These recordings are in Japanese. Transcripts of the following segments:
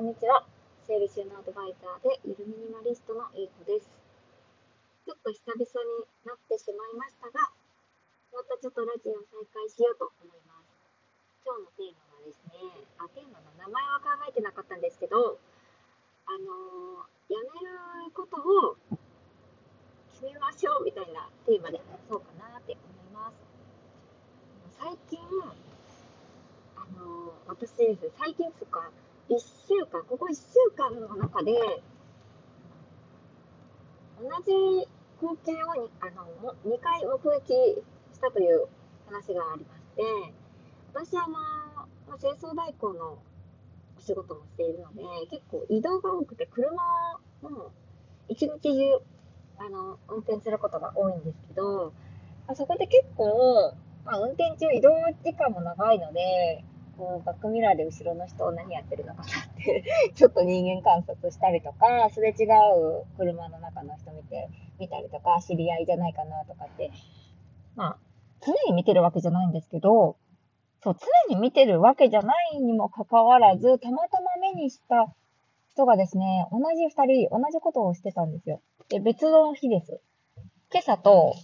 こんにちは。整理収納アドバイザーでゆるミニマリストのゆうこです。ちょっと久々になってしまいましたが、またちょっとラジオを再開しようと思います。今日のテーマはですね、あ、テーマの名前は考えてなかったんですけど、あのー、やめることを決めましょうみたいなテーマで話そうかなって思います。最近、あのー、私ですね、最近つか、1週間、ここ1週間の中で、同じ光景をあの2回目撃したという話がありまして、私はまあ、清掃代行のお仕事もしているので、結構移動が多くて、車も一日中あの運転することが多いんですけど、そこで結構、まあ、運転中移動時間も長いので、こうバックミラーで後ろの人を何やってるのかなって ちょっと人間観察したりとか、すれ違う車の中の人見て、見たりとか、知り合いじゃないかなとかって、まあ、常に見てるわけじゃないんですけど、そう、常に見てるわけじゃないにもかかわらず、たまたま目にした人がですね、同じ二人、同じことをしてたんですよ。で、別の日です。今朝と、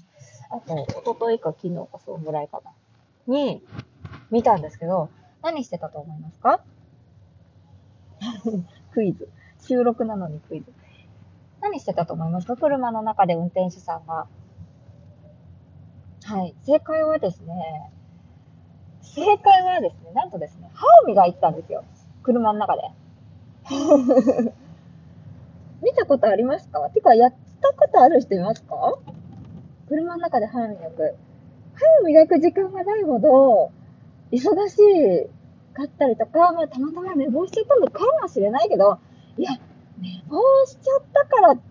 あと、一昨日か昨日かそうぐらいかな。に、見たんですけど、何してたと思いますか？クイズ。収録なのにクイズ。何してたと思いますか？車の中で運転手さんが。はい。正解はですね、正解はですね、なんとですね、歯を磨いてたんですよ。車の中で。見たことありますか？てか、やったことある人いますか？車の中で歯を磨く。歯を磨く時間がないほど、忙しいかったりとか、まあ、たまたま寝坊しちゃったのかもしれないけど、いや、寝坊しちゃったからって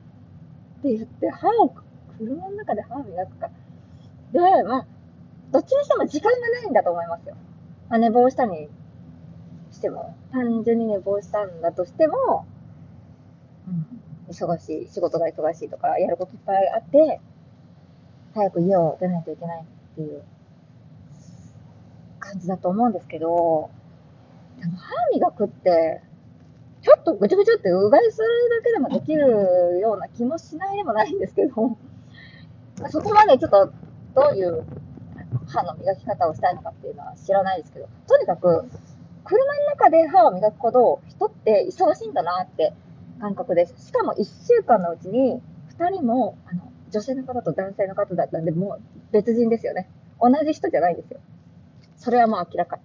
言って、歯を、車の中で歯を磨くか。で、まあ、どっちにしても時間がないんだと思いますよ。まあ、寝坊したにしても、単純に寝坊したんだとしても、うん、忙しい、仕事が忙しいとか、やることいっぱいあって、早く家を出ないといけないっていう感じだと思うんですけど、でも歯磨くって、ちょっとぐちゃぐちゃってうがいするだけでもできるような気もしないでもないんですけど、そこまでちょっとどういう歯の磨き方をしたいのかっていうのは知らないですけど、とにかく、車の中で歯を磨くほど人って忙しいんだなって感覚です。しかも1週間のうちに2人もあの女性の方と男性の方だったんで、もう別人ですよね。同じ人じゃないんですよ。それはもう明らか。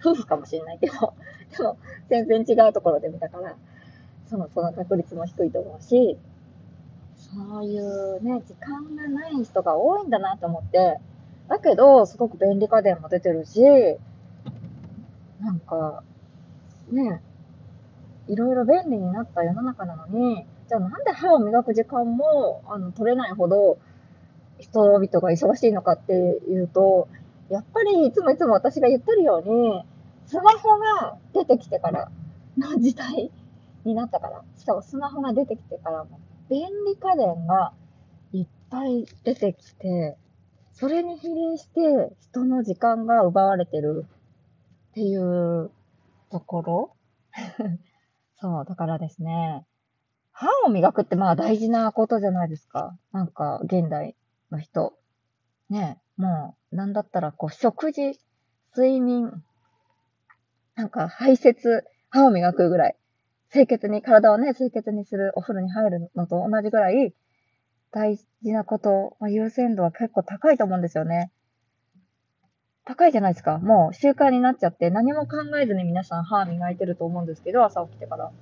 夫婦かもしれないけど、でも全然違うところで見たから、その、その確率も低いと思うし、そういうね、時間がない人が多いんだなと思って、だけど、すごく便利家電も出てるし、なんか、ね、いろいろ便利になった世の中なのに、じゃあなんで歯を磨く時間も、あの、取れないほど、人々が忙しいのかっていうと、やっぱりいつもいつも私が言ってるように、スマホが出てきてからの時代になったから、しかもスマホが出てきてからも、便利家電がいっぱい出てきて、それに比例して人の時間が奪われてるっていうところ そう、だからですね、歯を磨くってまあ大事なことじゃないですか。なんか現代の人。ね、もう、なんだったら、こう、食事、睡眠、なんか排泄、歯を磨くぐらい、清潔に、体をね、清潔にする、お風呂に入るのと同じぐらい、大事なこと、まあ、優先度は結構高いと思うんですよね。高いじゃないですか。もう習慣になっちゃって、何も考えずに皆さん歯磨いてると思うんですけど、朝起きてから。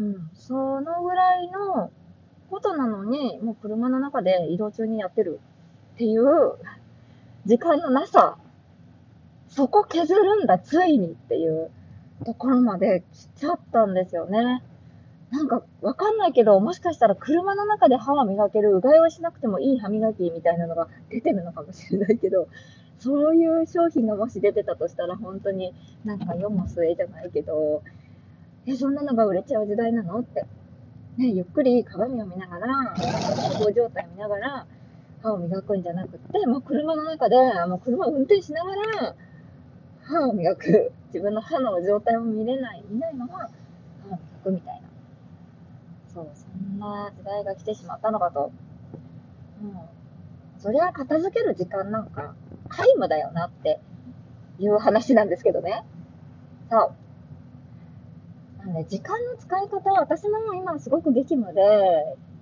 うん。そのぐらいのことなのに、もう車の中で移動中にやってるっていう時間のなさ、そこ削るんだ、ついにっていうところまで来ちゃったんですよね。なんかわかんないけど、もしかしたら車の中で歯は磨ける、うがいをしなくてもいい歯磨きみたいなのが出てるのかもしれないけど、そういう商品がもし出てたとしたら本当になんか世も末じゃないけど、え、そんなのが売れちゃう時代なのって。ね、ゆっくり鏡を見ながら、健康状態を見ながら、歯を磨くんじゃなくて、もう車の中で、もう車を運転しながら、歯を磨く、自分の歯の状態も見れない、見ないまま歯を磨くみたいな。そう、そんな時代が来てしまったのかと。うん。そりゃ片付ける時間なんか皆無だよなっていう話なんですけどね。そう。なんで、時間の使い方は私も今すごく激務で、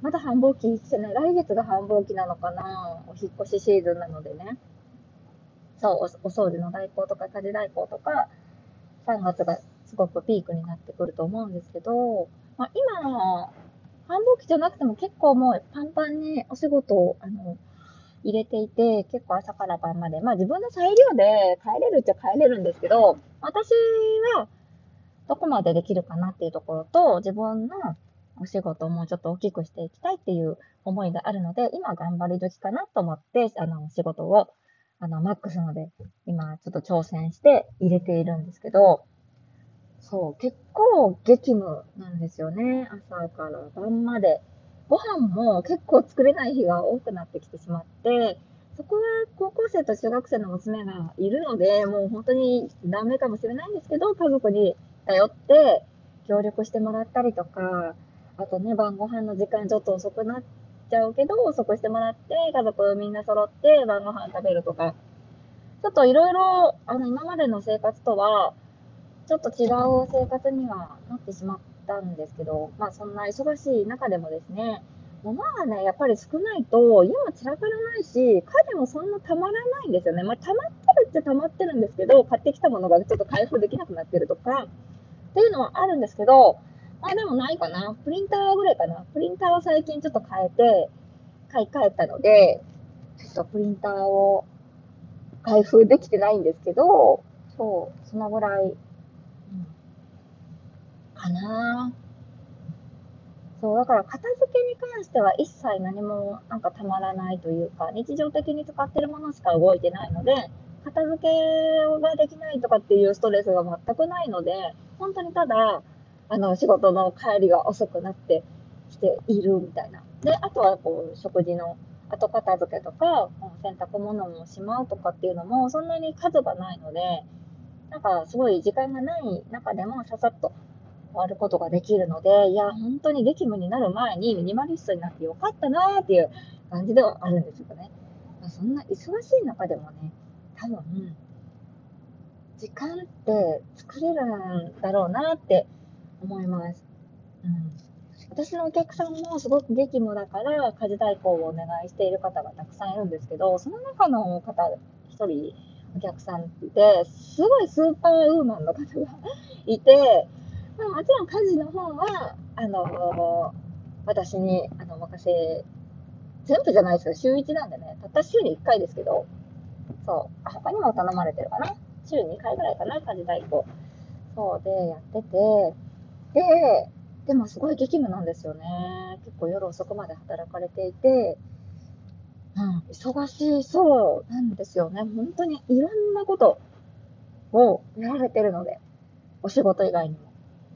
まだ繁忙期してない。来月が繁忙期なのかなお引っ越しシーズンなのでね。そう、お掃除の代行とか家事代行とか、3月がすごくピークになってくると思うんですけど、まあ、今、繁忙期じゃなくても結構もうパンパンにお仕事を、あの、入れていて、結構朝から晩まで、まあ自分の裁量で帰れるっちゃ帰れるんですけど、私はどこまでできるかなっていうところと、自分のお仕事をもうちょっと大きくしていきたいっていう思いがあるので、今頑張り時かなと思って、あの、仕事を、あの、マックスので、今ちょっと挑戦して入れているんですけど、そう、結構激務なんですよね。朝から晩まで。ご飯も結構作れない日が多くなってきてしまって、そこは高校生と中学生の娘がいるので、もう本当にダメかもしれないんですけど、家族に頼って協力してもらったりとか、あとね、晩ご飯の時間ちょっと遅くなっちゃうけど、遅くしてもらって、家族みんな揃って晩ご飯食べるとか、ちょっといろいろ、あの、今までの生活とは、ちょっと違う生活にはなってしまったんですけど、まあそんな忙しい中でもですね、物がね、やっぱり少ないと、家も散らからないし、家でもそんなたまらないんですよね。まあ溜まってるっちゃ溜まってるんですけど、買ってきたものがちょっと開封できなくなってるとか、っていうのはあるんですけど、あでもないかな。プリンターぐらいかな。プリンターは最近ちょっと変えて、買い替えたので、ちょっとプリンターを開封できてないんですけど、そう、そのぐらいかなそう、だから片付けに関しては一切何もなんかたまらないというか、日常的に使ってるものしか動いてないので、片付けができないとかっていうストレスが全くないので、本当にただ、あの、仕事の帰りが遅くなってきているみたいな。で、あとはこう、食事の後片付けとか、洗濯物もしまうとかっていうのも、そんなに数がないので、なんかすごい時間がない中でもささっと終わることができるので、いや、本当に激務になる前にミニマリストになってよかったなーっていう感じではあるんですよね。ま、そんな忙しい中でもね、多分、時間って作れるんだろうなって思います。うん。私のお客さんもすごく激務だから家事代行をお願いしている方がたくさんいるんですけど、その中の方、一人お客さんって、すごいスーパーウーマンの方がいて、まあ、もちろん家事の方は、あの、私に、あの、任せ、全部じゃないですよ。週1なんでね。たった週に1回ですけど、そう。他にも頼まれてるかな？週2回ぐらいかな、家事代行。そうで、やってて、で、でもすごい激務なんですよね。結構夜遅くまで働かれていて、うん、忙しいそうなんですよね。本当にいろんなことをやられてるので、お仕事以外にも。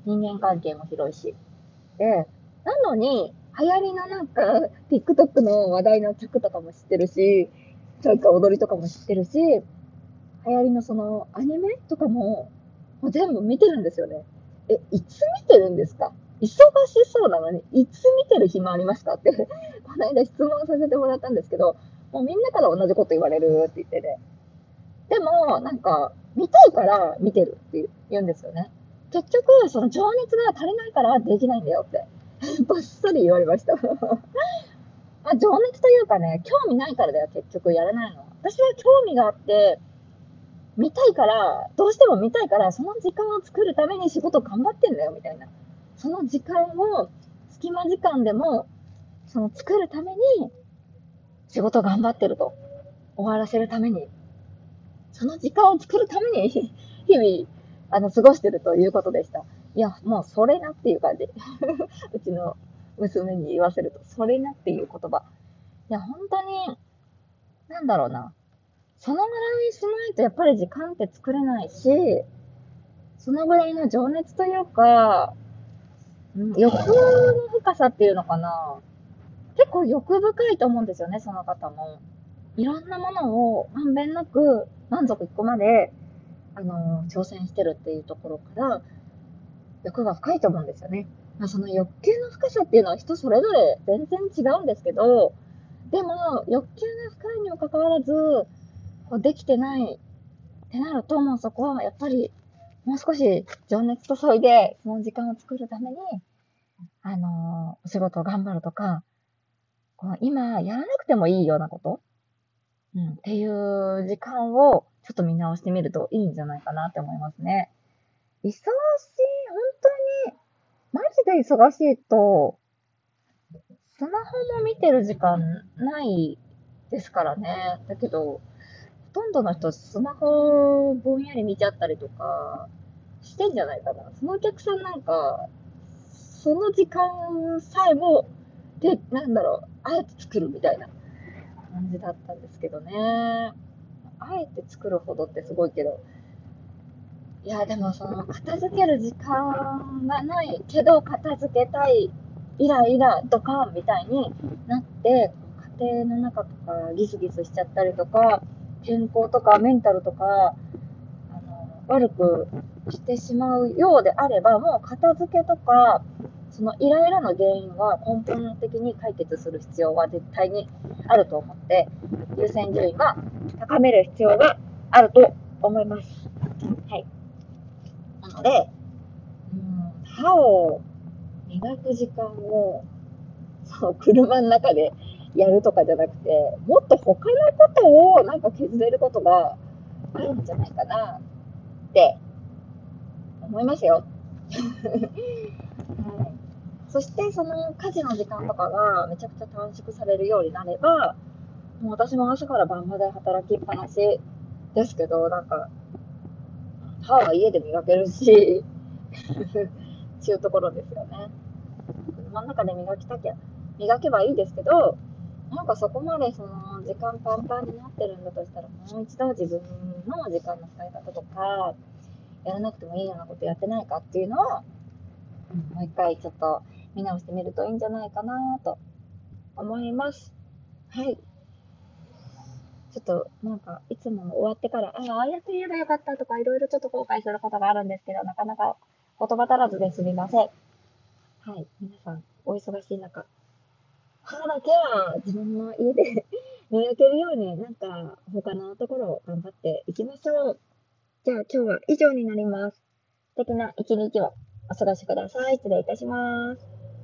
人間関係も広いし。で、なのに、流行りのなんか、TikTok の話題の曲とかも知ってるし、なんか踊りとかも知ってるし、流行りのそのアニメとかも、もう全部見てるんですよね。え、いつ見てるんですか？忙しそうなのに、いつ見てる暇ありますかって この間質問させてもらったんですけど、もうみんなから同じこと言われるって言ってね。でも、なんか、見たいから見てるって言うんですよね。結局、その情熱が足りないからできないんだよって、ばっさり言われました。ま あ、情熱というかね、興味ないからだよ、結局やらないの。私は興味があって、見たいから、どうしても見たいから、その時間を作るために仕事頑張ってんだよ、みたいな。その時間を、隙間時間でも、その作るために、仕事頑張ってると。終わらせるために。その時間を作るために、日々、あの、過ごしてるということでした。いや、もうそれなっていう感じ。うちの娘に言わせると、それなっていう言葉。いや、本当に、なんだろうな。そのぐらいしないとやっぱり時間って作れないし、そのぐらいの情熱というか、欲の深さっていうのかな。結構欲深いと思うんですよね、その方も。いろんなものをまんべんなく満足いくまであの、挑戦してるっていうところから、欲が深いと思うんですよね。まあ、その欲求の深さっていうのは人それぞれ全然違うんですけど、でも、欲求が深いにもかかわらず、できてないってなると、もうそこはやっぱり、もう少し情熱注いで、その時間を作るために、あの、お仕事を頑張るとか、こう今やらなくてもいいようなこと、うん、っていう時間をちょっと見直してみるといいんじゃないかなって思いますね。忙しい、本当に、マジで忙しいと、スマホも見てる時間ないですからね。だけど、とんどの人スマホぼんやり見ちゃったりとかしてんじゃないかな。そのお客さんなんか、その時間さえも、で、なんだろう、あえて作るみたいな感じだったんですけどね。あえて作るほどってすごいけど、いや、でもその、片付ける時間がないけど、片付けたい、イライラ、ドカンみたいになって、家庭の中とかギスギスしちゃったりとか、健康とかメンタルとか、あの、悪くしてしまうようであれば、もう片付けとか、そのイライラの原因は根本的に解決する必要は絶対にあると思って、優先順位は高める必要があると思います。はい。なので、うん、歯を磨く時間を、そう、車の中でやるとかじゃなくて、もっと他のことをなんか削れることがあるんじゃないかなって思いますよ。はいそしてその家事の時間とかがめちゃくちゃ短縮されるようになれば、もう私も朝から晩まで働きっぱなしですけど、なんか、歯は家で磨けるし、っていうところですよね。車の中で磨きたきゃ、磨けばいいですけど、なんかそこまでその時間パンパンになってるんだとしたら、もう一度自分の時間の使い方とか、やらなくてもいいようなことやってないかっていうのを、もう一回ちょっと見直してみるといいんじゃないかなと思います。はい。ちょっとなんかいつも終わってから、ああ、ああやって言えばよかったとかいろいろちょっと後悔することがあるんですけど、なかなか言葉足らずですみません。はい。皆さん、お忙しい中、歯だけは自分の家で磨けるようになんか他のところを頑張っていきましょう。じゃあ今日は以上になります。素敵な一日をお過ごしください。失礼いたします。